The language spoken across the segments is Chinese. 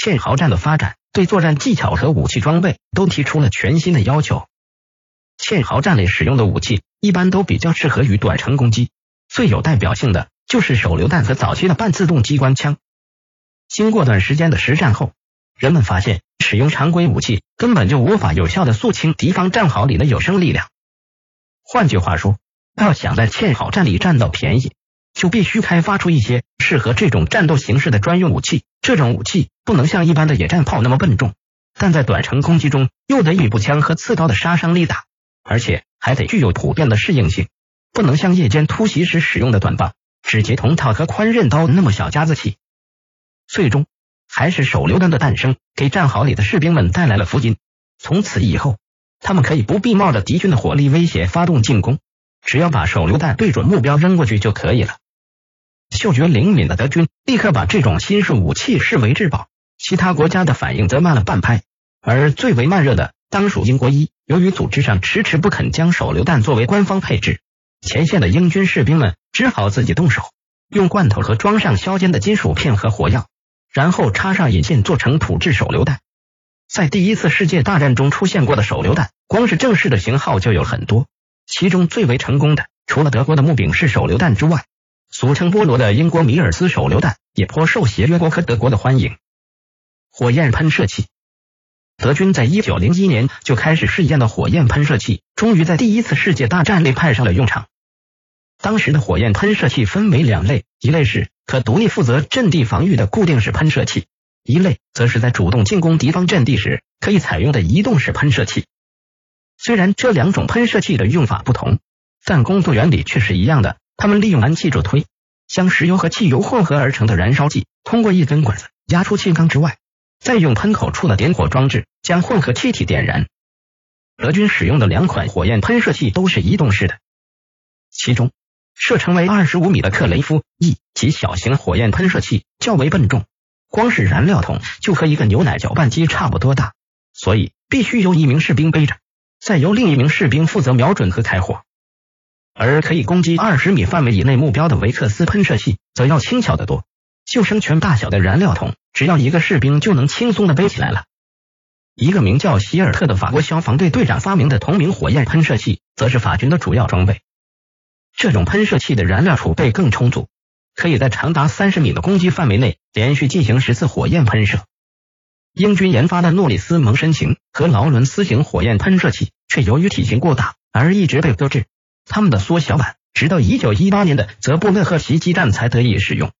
堑壕战的发展对作战技巧和武器装备都提出了全新的要求。堑壕战里使用的武器一般都比较适合于短程攻击，最有代表性的就是手榴弹和早期的半自动机关枪。经过段时间的实战后，人们发现使用常规武器根本就无法有效的肃清敌方战壕里的有生力量。换句话说，要想在堑壕战里占到便宜，就必须开发出一些适合这种战斗形式的专用武器。这种武器不能像一般的野战炮那么笨重，但在短程攻击中又得与步枪和刺刀的杀伤力大，而且还得具有普遍的适应性，不能像夜间突袭时使用的短棒、指节铜套和宽刃刀那么小家子气。最终，还是手榴弹的诞生给战壕里的士兵们带来了福音。从此以后，他们可以不必冒着敌军的火力威胁发动进攻，只要把手榴弹对准目标扔过去就可以了。嗅觉灵敏的德军立刻把这种新式武器视为至宝，其他国家的反应则慢了半拍。而最为慢热的当属英国一，由于组织上迟迟不肯将手榴弹作为官方配置，前线的英军士兵们只好自己动手，用罐头和装上硝尖的金属片和火药。然后插上引线，做成土制手榴弹。在第一次世界大战中出现过的手榴弹，光是正式的型号就有很多。其中最为成功的，除了德国的木柄式手榴弹之外，俗称菠萝的英国米尔斯手榴弹也颇受协约国和德国的欢迎。火焰喷射器，德军在一九零一年就开始试验的火焰喷射器，终于在第一次世界大战里派上了用场。当时的火焰喷射器分为两类，一类是可独立负责阵地防御的固定式喷射器，一类则是在主动进攻敌方阵地时可以采用的移动式喷射器。虽然这两种喷射器的用法不同，但工作原理却是一样的。他们利用燃气助推，将石油和汽油混合而成的燃烧剂通过一根管子压出气缸之外，再用喷口处的点火装置将混合气体点燃。德军使用的两款火焰喷射器都是移动式的，其中。射程为二十五米的克雷夫 E 及小型火焰喷射器较为笨重，光是燃料桶就和一个牛奶搅拌机差不多大，所以必须由一名士兵背着，再由另一名士兵负责瞄准和开火。而可以攻击二十米范围以内目标的维克斯喷射器则要轻巧得多，救生圈大小的燃料桶，只要一个士兵就能轻松的背起来了。一个名叫希尔特的法国消防队队长发明的同名火焰喷射器，则是法军的主要装备。这种喷射器的燃料储备更充足，可以在长达三十米的攻击范围内连续进行十次火焰喷射。英军研发的诺里斯蒙申型和劳伦斯型火焰喷射器却由于体型过大而一直被搁置，他们的缩小版直到一九一八年的泽布勒赫袭击战才得以使用。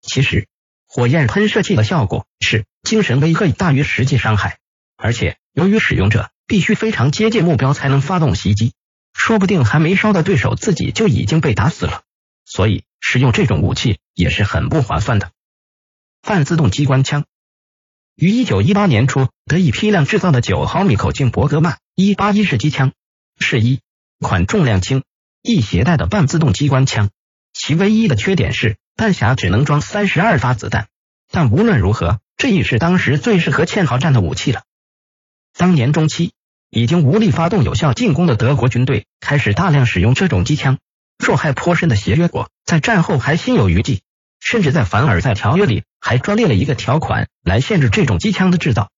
其实，火焰喷射器的效果是精神威吓大于实际伤害，而且由于使用者必须非常接近目标才能发动袭击。说不定还没烧到对手，自己就已经被打死了。所以使用这种武器也是很不划算的。半自动机关枪于一九一八年初得以批量制造的九毫米口径伯格曼一八一式机枪，是一款重量轻、易携带的半自动机关枪。其唯一的缺点是弹匣只能装三十二发子弹。但无论如何，这已是当时最适合堑壕战的武器了。当年中期。已经无力发动有效进攻的德国军队开始大量使用这种机枪，受害颇深的协约国在战后还心有余悸，甚至在凡尔赛条约里还专列了一个条款来限制这种机枪的制造。